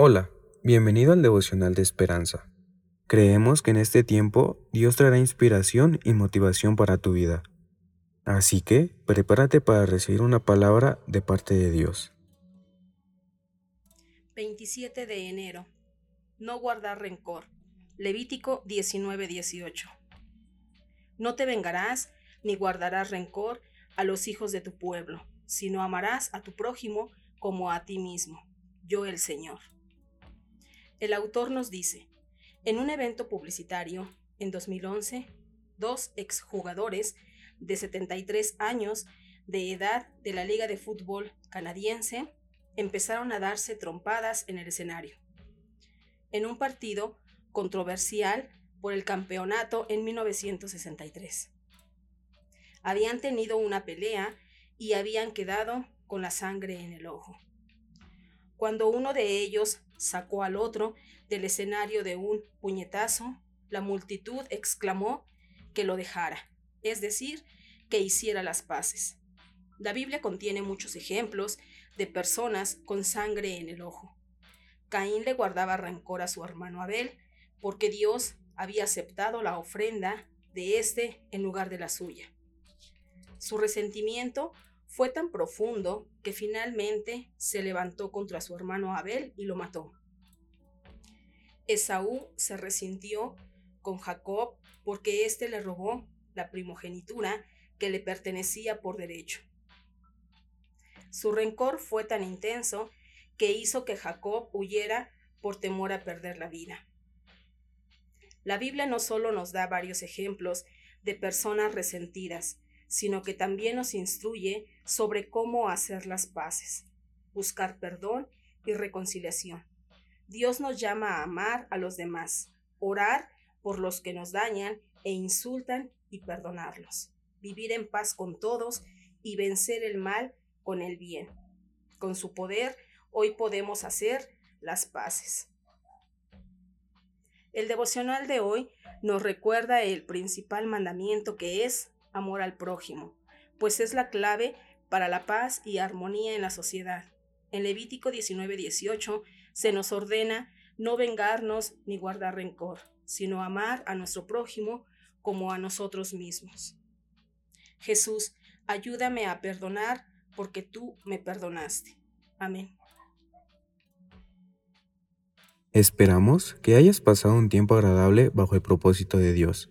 Hola, bienvenido al devocional de esperanza. Creemos que en este tiempo Dios traerá inspiración y motivación para tu vida. Así que prepárate para recibir una palabra de parte de Dios. 27 de enero. No guardar rencor. Levítico 19:18. No te vengarás ni guardarás rencor a los hijos de tu pueblo, sino amarás a tu prójimo como a ti mismo. Yo el Señor. El autor nos dice, en un evento publicitario en 2011, dos exjugadores de 73 años de edad de la Liga de Fútbol canadiense empezaron a darse trompadas en el escenario. En un partido controversial por el campeonato en 1963. Habían tenido una pelea y habían quedado con la sangre en el ojo. Cuando uno de ellos sacó al otro del escenario de un puñetazo, la multitud exclamó que lo dejara, es decir, que hiciera las paces. La Biblia contiene muchos ejemplos de personas con sangre en el ojo. Caín le guardaba rencor a su hermano Abel porque Dios había aceptado la ofrenda de éste en lugar de la suya. Su resentimiento fue tan profundo que finalmente se levantó contra su hermano Abel y lo mató. Esaú se resintió con Jacob porque éste le robó la primogenitura que le pertenecía por derecho. Su rencor fue tan intenso que hizo que Jacob huyera por temor a perder la vida. La Biblia no solo nos da varios ejemplos de personas resentidas, sino que también nos instruye sobre cómo hacer las paces, buscar perdón y reconciliación. Dios nos llama a amar a los demás, orar por los que nos dañan e insultan y perdonarlos, vivir en paz con todos y vencer el mal con el bien. Con su poder, hoy podemos hacer las paces. El devocional de hoy nos recuerda el principal mandamiento que es amor al prójimo, pues es la clave para la paz y armonía en la sociedad. En Levítico 19:18 se nos ordena no vengarnos ni guardar rencor, sino amar a nuestro prójimo como a nosotros mismos. Jesús, ayúdame a perdonar porque tú me perdonaste. Amén. Esperamos que hayas pasado un tiempo agradable bajo el propósito de Dios.